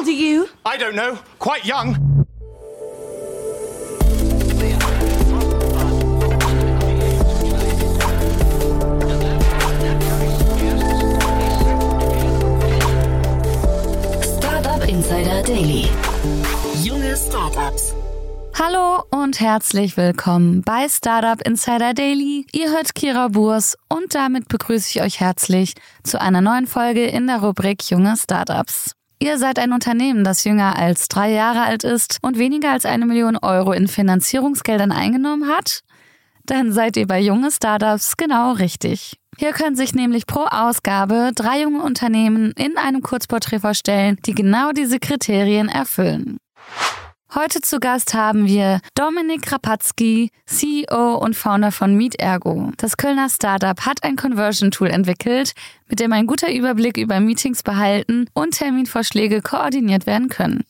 old are you? I don't know. Quite young. Startup Insider Daily. Junge Startups. Hallo und herzlich willkommen bei Startup Insider Daily. Ihr hört Kira Burs und damit begrüße ich euch herzlich zu einer neuen Folge in der Rubrik Junge Startups. Ihr seid ein Unternehmen, das jünger als drei Jahre alt ist und weniger als eine Million Euro in Finanzierungsgeldern eingenommen hat? Dann seid ihr bei junge Startups genau richtig. Hier können sich nämlich pro Ausgabe drei junge Unternehmen in einem Kurzporträt vorstellen, die genau diese Kriterien erfüllen. Heute zu Gast haben wir Dominik Rapatzky, CEO und Founder von MeetErgo. Das Kölner Startup hat ein Conversion-Tool entwickelt, mit dem ein guter Überblick über Meetings behalten und Terminvorschläge koordiniert werden können.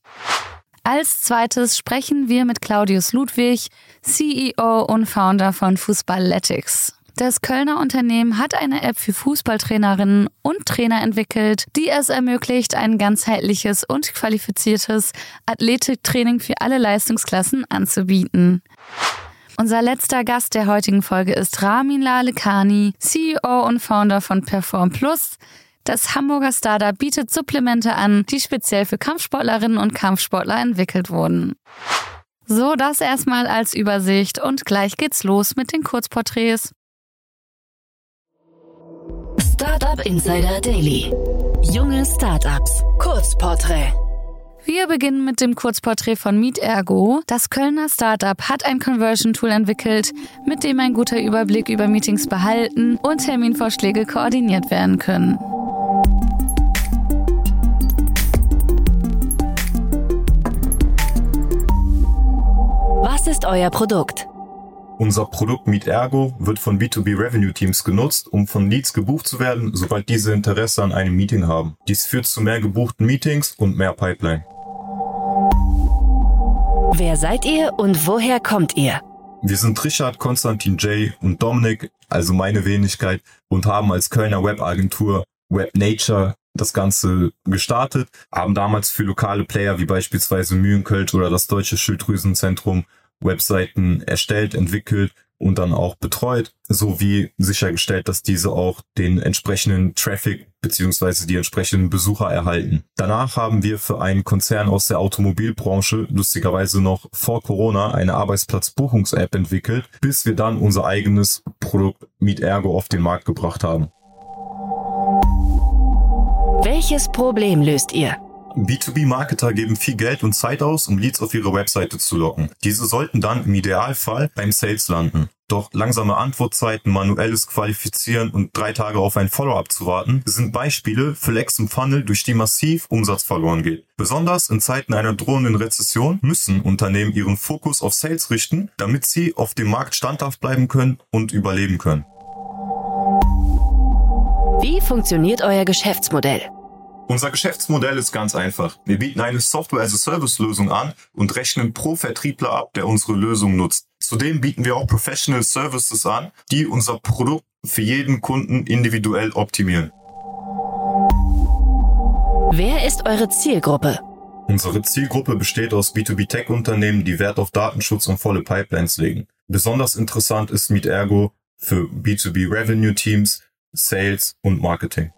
Als zweites sprechen wir mit Claudius Ludwig, CEO und Founder von Fußballletics. Das Kölner Unternehmen hat eine App für Fußballtrainerinnen und Trainer entwickelt, die es ermöglicht, ein ganzheitliches und qualifiziertes Athletiktraining für alle Leistungsklassen anzubieten. Unser letzter Gast der heutigen Folge ist Ramin Lalekani, CEO und Founder von Perform Plus. Das Hamburger Startup bietet Supplemente an, die speziell für Kampfsportlerinnen und Kampfsportler entwickelt wurden. So, das erstmal als Übersicht und gleich geht's los mit den Kurzporträts. Startup Insider Daily. Junge Startups. Kurzporträt. Wir beginnen mit dem Kurzporträt von MeetErgo. Das Kölner Startup hat ein Conversion-Tool entwickelt, mit dem ein guter Überblick über Meetings behalten und Terminvorschläge koordiniert werden können. Was ist euer Produkt? Unser Produkt MeetErgo wird von B2B Revenue Teams genutzt, um von Leads gebucht zu werden, sobald diese Interesse an einem Meeting haben. Dies führt zu mehr gebuchten Meetings und mehr Pipeline. Wer seid ihr und woher kommt ihr? Wir sind Richard, Konstantin J. und Dominik, also meine Wenigkeit, und haben als Kölner Webagentur Web Nature das Ganze gestartet, haben damals für lokale Player wie beispielsweise Mühlenkölsch oder das Deutsche Schilddrüsenzentrum Webseiten erstellt, entwickelt und dann auch betreut, sowie sichergestellt, dass diese auch den entsprechenden Traffic beziehungsweise die entsprechenden Besucher erhalten. Danach haben wir für einen Konzern aus der Automobilbranche lustigerweise noch vor Corona eine Arbeitsplatzbuchungs-App entwickelt, bis wir dann unser eigenes Produkt MeetErgo auf den Markt gebracht haben. Welches Problem löst ihr? B2B-Marketer geben viel Geld und Zeit aus, um Leads auf ihre Webseite zu locken. Diese sollten dann im Idealfall beim Sales landen. Doch langsame Antwortzeiten, manuelles Qualifizieren und drei Tage auf ein Follow-up zu warten, sind Beispiele für Lecks im Funnel, durch die massiv Umsatz verloren geht. Besonders in Zeiten einer drohenden Rezession müssen Unternehmen ihren Fokus auf Sales richten, damit sie auf dem Markt standhaft bleiben können und überleben können. Wie funktioniert euer Geschäftsmodell? Unser Geschäftsmodell ist ganz einfach. Wir bieten eine Software-as-a-Service-Lösung an und rechnen pro Vertriebler ab, der unsere Lösung nutzt. Zudem bieten wir auch Professional Services an, die unser Produkt für jeden Kunden individuell optimieren. Wer ist eure Zielgruppe? Unsere Zielgruppe besteht aus B2B-Tech-Unternehmen, die Wert auf Datenschutz und volle Pipelines legen. Besonders interessant ist MeetErgo für B2B-Revenue-Teams, Sales und Marketing.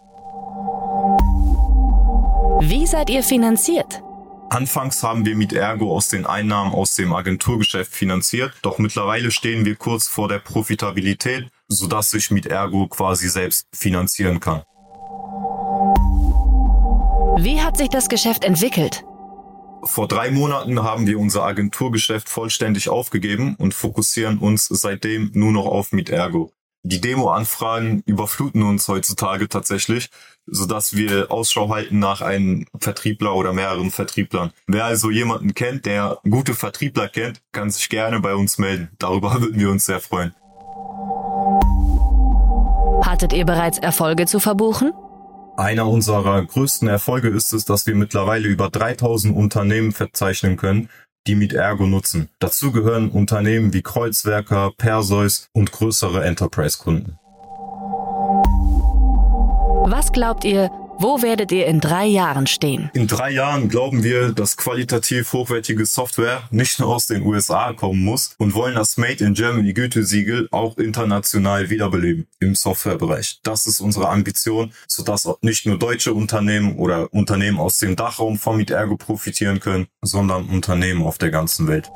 Wie seid ihr finanziert? Anfangs haben wir MeetErgo aus den Einnahmen aus dem Agenturgeschäft finanziert, doch mittlerweile stehen wir kurz vor der Profitabilität, sodass sich MeetErgo quasi selbst finanzieren kann. Wie hat sich das Geschäft entwickelt? Vor drei Monaten haben wir unser Agenturgeschäft vollständig aufgegeben und fokussieren uns seitdem nur noch auf MeetErgo. Die Demo-Anfragen überfluten uns heutzutage tatsächlich, sodass wir Ausschau halten nach einem Vertriebler oder mehreren Vertrieblern. Wer also jemanden kennt, der gute Vertriebler kennt, kann sich gerne bei uns melden. Darüber würden wir uns sehr freuen. Hattet ihr bereits Erfolge zu verbuchen? Einer unserer größten Erfolge ist es, dass wir mittlerweile über 3000 Unternehmen verzeichnen können, die MeetErgo nutzen. Dazu gehören Unternehmen wie Kreuzwerker, Perseus und größere Enterprise-Kunden. Was glaubt ihr, Wo werdet ihr in drei Jahren stehen? In drei Jahren glauben wir, dass qualitativ hochwertige Software nicht nur aus den USA kommen muss und wollen das Made in Germany Gütesiegel auch international wiederbeleben im Softwarebereich. Das ist unsere Ambition, sodass nicht nur deutsche Unternehmen oder Unternehmen aus dem Dachraum von MeetErgo profitieren können, sondern Unternehmen auf der ganzen Welt.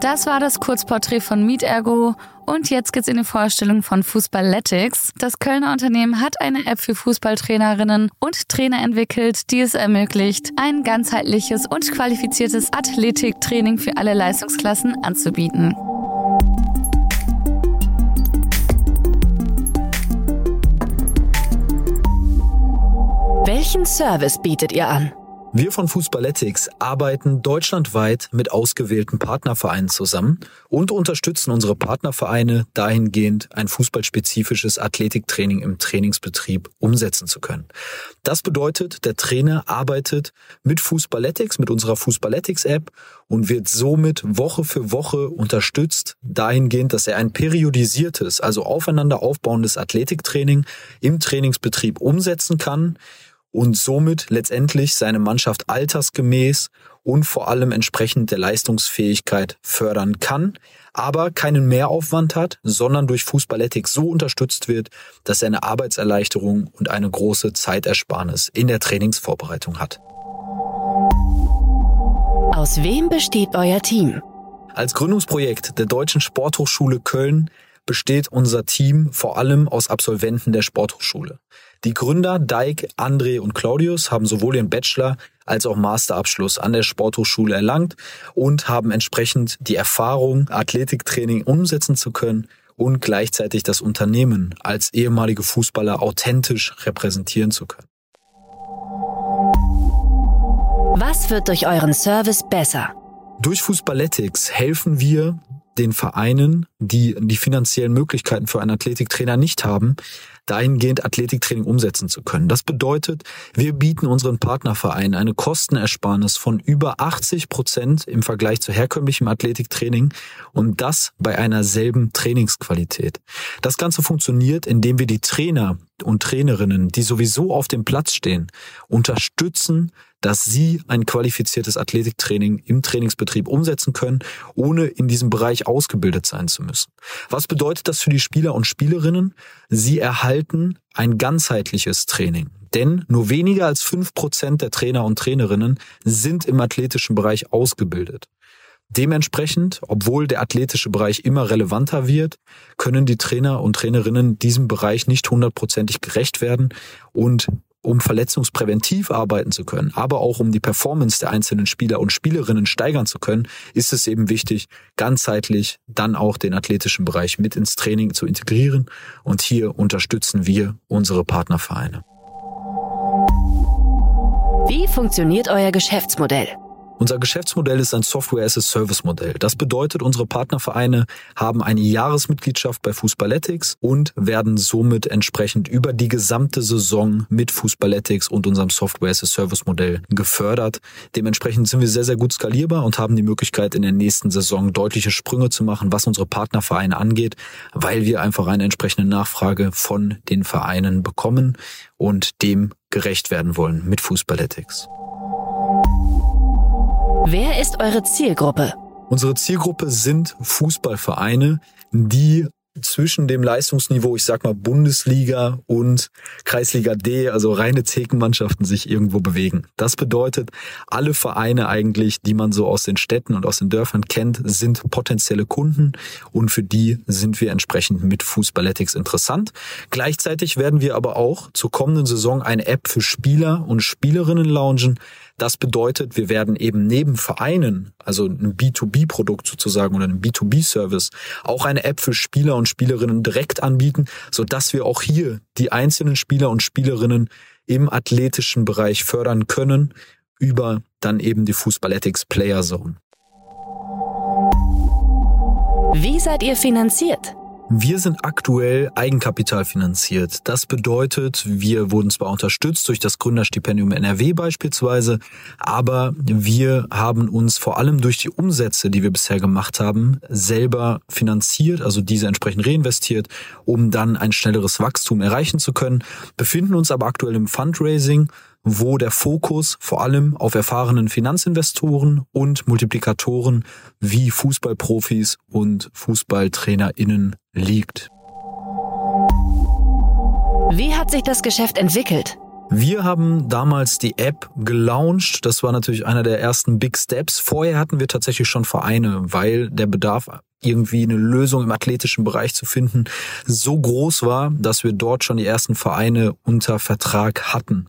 Das war das Kurzporträt von MeetErgo und jetzt geht's in die Vorstellung von Fußballletics. Das Kölner Unternehmen hat eine App für Fußballtrainerinnen und Trainer entwickelt, die es ermöglicht, ein ganzheitliches und qualifiziertes Athletiktraining für alle Leistungsklassen anzubieten. Welchen Service bietet ihr an? Wir von Fußballetics arbeiten deutschlandweit mit ausgewählten Partnervereinen zusammen und unterstützen unsere Partnervereine dahingehend, ein fußballspezifisches Athletiktraining im Trainingsbetrieb umsetzen zu können. Das bedeutet, der Trainer arbeitet mit Fußballetics, mit unserer Fußballetics-App und wird somit Woche für Woche unterstützt dahingehend, dass er ein periodisiertes, also aufeinander aufbauendes Athletiktraining im Trainingsbetrieb umsetzen kann und somit letztendlich seine Mannschaft altersgemäß und vor allem entsprechend der Leistungsfähigkeit fördern kann, aber keinen Mehraufwand hat, sondern durch Fußballethik so unterstützt wird, dass er eine Arbeitserleichterung und eine große Zeitersparnis in der Trainingsvorbereitung hat. Aus wem besteht euer Team? Als Gründungsprojekt der Deutschen Sporthochschule Köln besteht unser Team vor allem aus Absolventen der Sporthochschule. Die Gründer Dijk, André und Claudius haben sowohl ihren Bachelor als auch Masterabschluss an der Sporthochschule erlangt und haben entsprechend die Erfahrung, Athletiktraining umsetzen zu können und gleichzeitig das Unternehmen als ehemalige Fußballer authentisch repräsentieren zu können. Was wird durch euren Service besser? Durch Fußballetics helfen wir den Vereinen, die die finanziellen Möglichkeiten für einen Athletiktrainer nicht haben, dahingehend Athletiktraining umsetzen zu können. Das bedeutet, wir bieten unseren Partnervereinen eine Kostenersparnis von über 80 Prozent im Vergleich zu herkömmlichem Athletiktraining und das bei einer selben Trainingsqualität. Das Ganze funktioniert, indem wir die Trainer und Trainerinnen, die sowieso auf dem Platz stehen, unterstützen, dass sie ein qualifiziertes Athletiktraining im Trainingsbetrieb umsetzen können, ohne in diesem Bereich ausgebildet sein zu müssen. Was bedeutet das für die Spieler und Spielerinnen? Sie erhalten ein ganzheitliches Training. Denn nur weniger als fünf Prozent der Trainer und Trainerinnen sind im athletischen Bereich ausgebildet. Dementsprechend, obwohl der athletische Bereich immer relevanter wird, können die Trainer und Trainerinnen diesem Bereich nicht hundertprozentig gerecht werden und um verletzungspräventiv arbeiten zu können, aber auch um die Performance der einzelnen Spieler und Spielerinnen steigern zu können, ist es eben wichtig, ganzheitlich dann auch den athletischen Bereich mit ins Training zu integrieren. Und hier unterstützen wir unsere Partnervereine. Wie funktioniert euer Geschäftsmodell? Unser Geschäftsmodell ist ein Software-as-a-Service-Modell. Das bedeutet, unsere Partnervereine haben eine Jahresmitgliedschaft bei Fußballetics und werden somit entsprechend über die gesamte Saison mit Fußballetics und unserem Software-as-a-Service-Modell gefördert. Dementsprechend sind wir sehr, sehr gut skalierbar und haben die Möglichkeit, in der nächsten Saison deutliche Sprünge zu machen, was unsere Partnervereine angeht, weil wir einfach eine entsprechende Nachfrage von den Vereinen bekommen und dem gerecht werden wollen mit Fußballetics. Wer ist eure Zielgruppe? Unsere Zielgruppe sind Fußballvereine, die zwischen dem Leistungsniveau, ich sag mal Bundesliga und Kreisliga D, also reine Thekenmannschaften sich irgendwo bewegen. Das bedeutet, alle Vereine eigentlich, die man so aus den Städten und aus den Dörfern kennt, sind potenzielle Kunden und für die sind wir entsprechend mit Fußballetics interessant. Gleichzeitig werden wir aber auch zur kommenden Saison eine App für Spieler und Spielerinnen launchen, das bedeutet, wir werden eben neben Vereinen, also ein B2B-Produkt sozusagen oder ein B2B-Service, auch eine App für Spieler und Spielerinnen direkt anbieten, so dass wir auch hier die einzelnen Spieler und Spielerinnen im athletischen Bereich fördern können über dann eben die Fußballetics Player Zone. Wie seid ihr finanziert? Wir sind aktuell eigenkapitalfinanziert. Das bedeutet, wir wurden zwar unterstützt durch das Gründerstipendium NRW beispielsweise, aber wir haben uns vor allem durch die Umsätze, die wir bisher gemacht haben, selber finanziert, also diese entsprechend reinvestiert, um dann ein schnelleres Wachstum erreichen zu können, befinden uns aber aktuell im Fundraising wo der Fokus vor allem auf erfahrenen Finanzinvestoren und Multiplikatoren wie Fußballprofis und Fußballtrainerinnen liegt. Wie hat sich das Geschäft entwickelt? Wir haben damals die App gelauncht. Das war natürlich einer der ersten Big Steps. Vorher hatten wir tatsächlich schon Vereine, weil der Bedarf irgendwie eine Lösung im athletischen Bereich zu finden, so groß war, dass wir dort schon die ersten Vereine unter Vertrag hatten.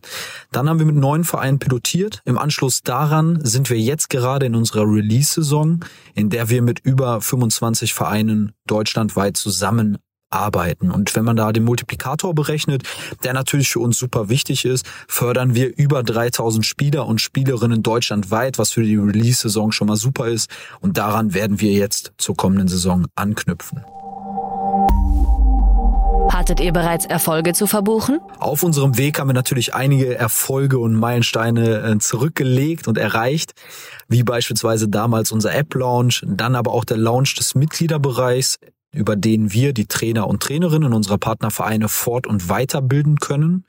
Dann haben wir mit neun Vereinen pilotiert. Im Anschluss daran sind wir jetzt gerade in unserer Release-Saison, in der wir mit über 25 Vereinen deutschlandweit zusammen arbeiten. Und wenn man da den Multiplikator berechnet, der natürlich für uns super wichtig ist, fördern wir über 3000 Spieler und Spielerinnen deutschlandweit, was für die Release-Saison schon mal super ist. Und daran werden wir jetzt zur kommenden Saison anknüpfen. Hattet ihr bereits Erfolge zu verbuchen? Auf unserem Weg haben wir natürlich einige Erfolge und Meilensteine äh, zurückgelegt und erreicht, wie beispielsweise damals unser App-Launch, dann aber auch der Launch des Mitgliederbereichs über den wir die Trainer und Trainerinnen unserer Partnervereine fort- und weiterbilden können.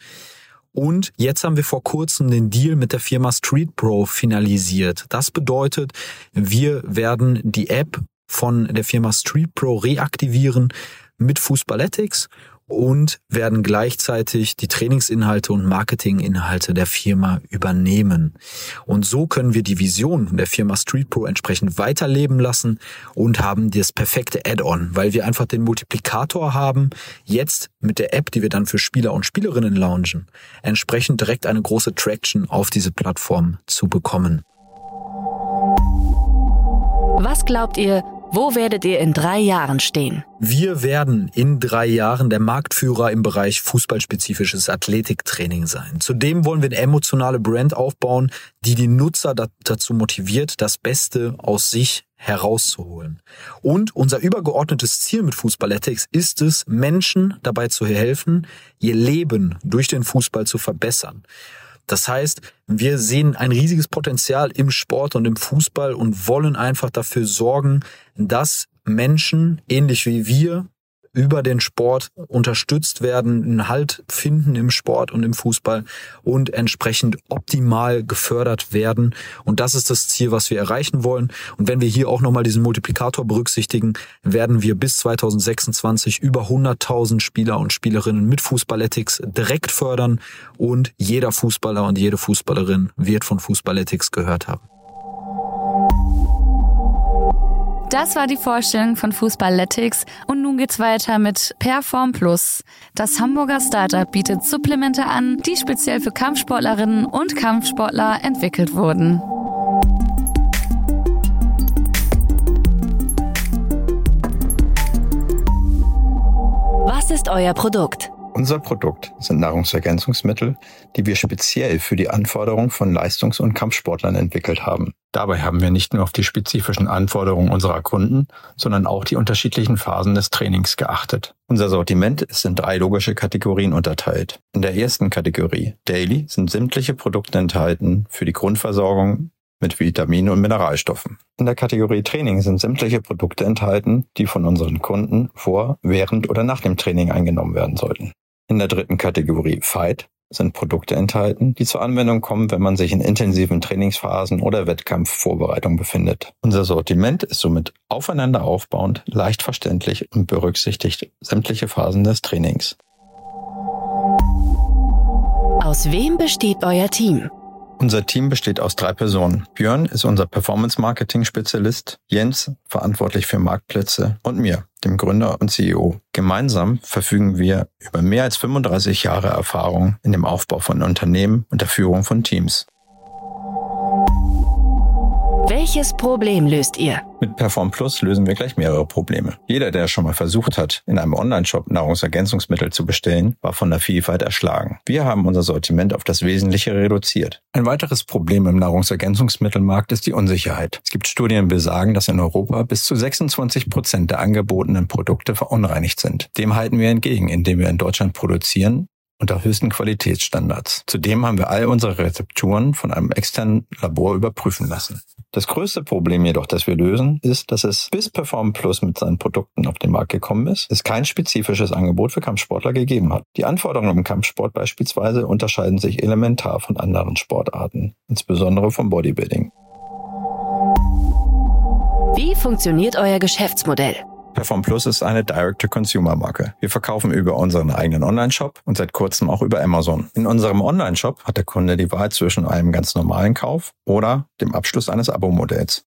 Und jetzt haben wir vor kurzem den Deal mit der Firma Street Pro finalisiert. Das bedeutet, wir werden die App von der Firma Street Pro reaktivieren mit Fußballetics und werden gleichzeitig die Trainingsinhalte und Marketinginhalte der Firma übernehmen. Und so können wir die Vision der Firma Street Pro entsprechend weiterleben lassen und haben das perfekte Add-on, weil wir einfach den Multiplikator haben, jetzt mit der App, die wir dann für Spieler und Spielerinnen launchen, entsprechend direkt eine große Traction auf diese Plattform zu bekommen. Was glaubt ihr, wo werdet ihr in drei Jahren stehen? Wir werden in drei Jahren der Marktführer im Bereich fußballspezifisches Athletiktraining sein. Zudem wollen wir eine emotionale Brand aufbauen, die die Nutzer dazu motiviert, das Beste aus sich herauszuholen. Und unser übergeordnetes Ziel mit Fußballetics ist es, Menschen dabei zu helfen, ihr Leben durch den Fußball zu verbessern. Das heißt, wir sehen ein riesiges Potenzial im Sport und im Fußball und wollen einfach dafür sorgen, dass Menschen, ähnlich wie wir, über den Sport unterstützt werden, einen Halt finden im Sport und im Fußball und entsprechend optimal gefördert werden. Und das ist das Ziel, was wir erreichen wollen. Und wenn wir hier auch nochmal diesen Multiplikator berücksichtigen, werden wir bis 2026 über 100.000 Spieler und Spielerinnen mit Fußballetics direkt fördern und jeder Fußballer und jede Fußballerin wird von Fußballetics gehört haben. Das war die Vorstellung von Fußballletics und nun geht's weiter mit Perform Plus. Das Hamburger Startup bietet Supplemente an, die speziell für Kampfsportlerinnen und Kampfsportler entwickelt wurden. Was ist euer Produkt? Unser Produkt sind Nahrungsergänzungsmittel, die wir speziell für die Anforderungen von Leistungs- und Kampfsportlern entwickelt haben. Dabei haben wir nicht nur auf die spezifischen Anforderungen unserer Kunden, sondern auch die unterschiedlichen Phasen des Trainings geachtet. Unser Sortiment ist in drei logische Kategorien unterteilt. In der ersten Kategorie, Daily, sind sämtliche Produkte enthalten für die Grundversorgung mit Vitaminen und Mineralstoffen. In der Kategorie Training sind sämtliche Produkte enthalten, die von unseren Kunden vor, während oder nach dem Training eingenommen werden sollten. In der dritten Kategorie Fight sind Produkte enthalten, die zur Anwendung kommen, wenn man sich in intensiven Trainingsphasen oder Wettkampfvorbereitung befindet. Unser Sortiment ist somit aufeinander aufbauend, leicht verständlich und berücksichtigt sämtliche Phasen des Trainings. Aus wem besteht euer Team? Unser Team besteht aus drei Personen. Björn ist unser Performance-Marketing-Spezialist, Jens verantwortlich für Marktplätze und mir, dem Gründer und CEO. Gemeinsam verfügen wir über mehr als 35 Jahre Erfahrung in dem Aufbau von Unternehmen und der Führung von Teams. Welches Problem löst ihr? Mit Perform Plus lösen wir gleich mehrere Probleme. Jeder, der schon mal versucht hat, in einem Online-Shop Nahrungsergänzungsmittel zu bestellen, war von der Vielfalt erschlagen. Wir haben unser Sortiment auf das Wesentliche reduziert. Ein weiteres Problem im Nahrungsergänzungsmittelmarkt ist die Unsicherheit. Es gibt Studien, die besagen, dass in Europa bis zu 26 Prozent der angebotenen Produkte verunreinigt sind. Dem halten wir entgegen, indem wir in Deutschland produzieren unter höchsten Qualitätsstandards. Zudem haben wir all unsere Rezepturen von einem externen Labor überprüfen lassen. Das größte Problem jedoch, das wir lösen, ist, dass es bis Perform Plus mit seinen Produkten auf den Markt gekommen ist, es kein spezifisches Angebot für Kampfsportler gegeben hat. Die Anforderungen im Kampfsport beispielsweise unterscheiden sich elementar von anderen Sportarten, insbesondere vom Bodybuilding. Wie funktioniert euer Geschäftsmodell? Perform Plus ist eine Direct-to-Consumer-Marke. Wir verkaufen über unseren eigenen Online-Shop und seit kurzem auch über Amazon. In unserem Online-Shop hat der Kunde die Wahl zwischen einem ganz normalen Kauf oder dem Abschluss eines Abo-Modells.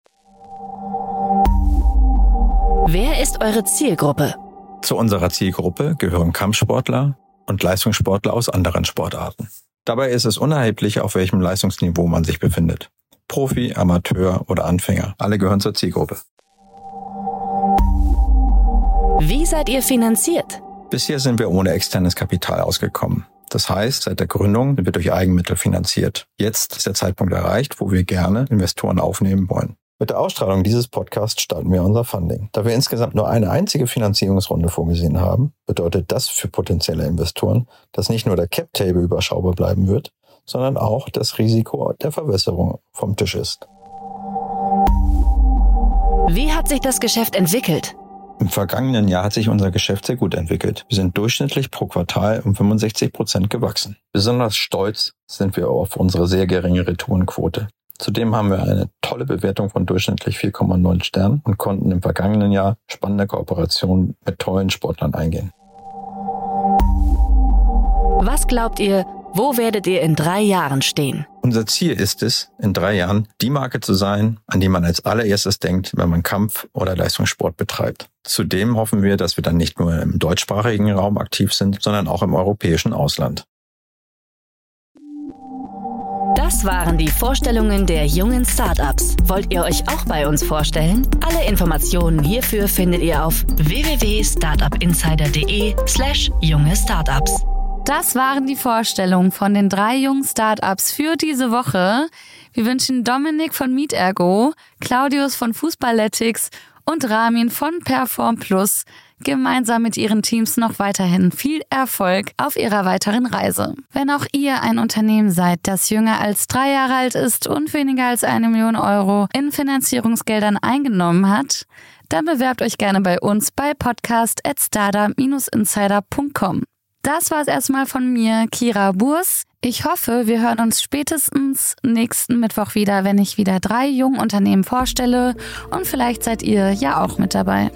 Wer ist eure Zielgruppe? Zu unserer Zielgruppe gehören Kampfsportler und Leistungssportler aus anderen Sportarten. Dabei ist es unerheblich, auf welchem Leistungsniveau man sich befindet. Profi, Amateur oder Anfänger. Alle gehören zur Zielgruppe. Wie seid ihr finanziert? Bisher sind wir ohne externes Kapital ausgekommen. Das heißt, seit der Gründung sind wir durch Eigenmittel finanziert. Jetzt ist der Zeitpunkt erreicht, wo wir gerne Investoren aufnehmen wollen. Mit der Ausstrahlung dieses Podcasts starten wir unser Funding. Da wir insgesamt nur eine einzige Finanzierungsrunde vorgesehen haben, bedeutet das für potenzielle Investoren, dass nicht nur der Cap-Table überschaubar bleiben wird, sondern auch das Risiko der Verwässerung vom Tisch ist. Wie hat sich das Geschäft entwickelt? Im vergangenen Jahr hat sich unser Geschäft sehr gut entwickelt. Wir sind durchschnittlich pro Quartal um 65 Prozent gewachsen. Besonders stolz sind wir auf unsere sehr geringe Retourenquote. Zudem haben wir eine tolle Bewertung von durchschnittlich 4,9 Sternen und konnten im vergangenen Jahr spannende Kooperationen mit tollen Sportlern eingehen. Was glaubt ihr, wo werdet ihr in drei Jahren stehen? Unser Ziel ist es, in drei Jahren die Marke zu sein, an die man als allererstes denkt, wenn man Kampf- oder Leistungssport betreibt. Zudem hoffen wir, dass wir dann nicht nur im deutschsprachigen Raum aktiv sind, sondern auch im europäischen Ausland. Das waren die Vorstellungen der jungen Startups. Wollt ihr euch auch bei uns vorstellen? Alle Informationen hierfür findet ihr auf www.startupinsider.de/slash junge Startups. Das waren die Vorstellungen von den drei jungen Startups für diese Woche. Wir wünschen Dominik von MeetErgo, Claudius von Fußballletics und Ramin von Perform Plus gemeinsam mit ihren Teams noch weiterhin viel Erfolg auf ihrer weiteren Reise. Wenn auch ihr ein Unternehmen seid, das jünger als drei Jahre alt ist und weniger als eine Million Euro in Finanzierungsgeldern eingenommen hat, dann bewerbt euch gerne bei uns bei podcast at startup-insider.com. Das war es erstmal von mir, Kira Burs. Ich hoffe, wir hören uns spätestens nächsten Mittwoch wieder, wenn ich wieder drei junge Unternehmen vorstelle und vielleicht seid ihr ja auch mit dabei.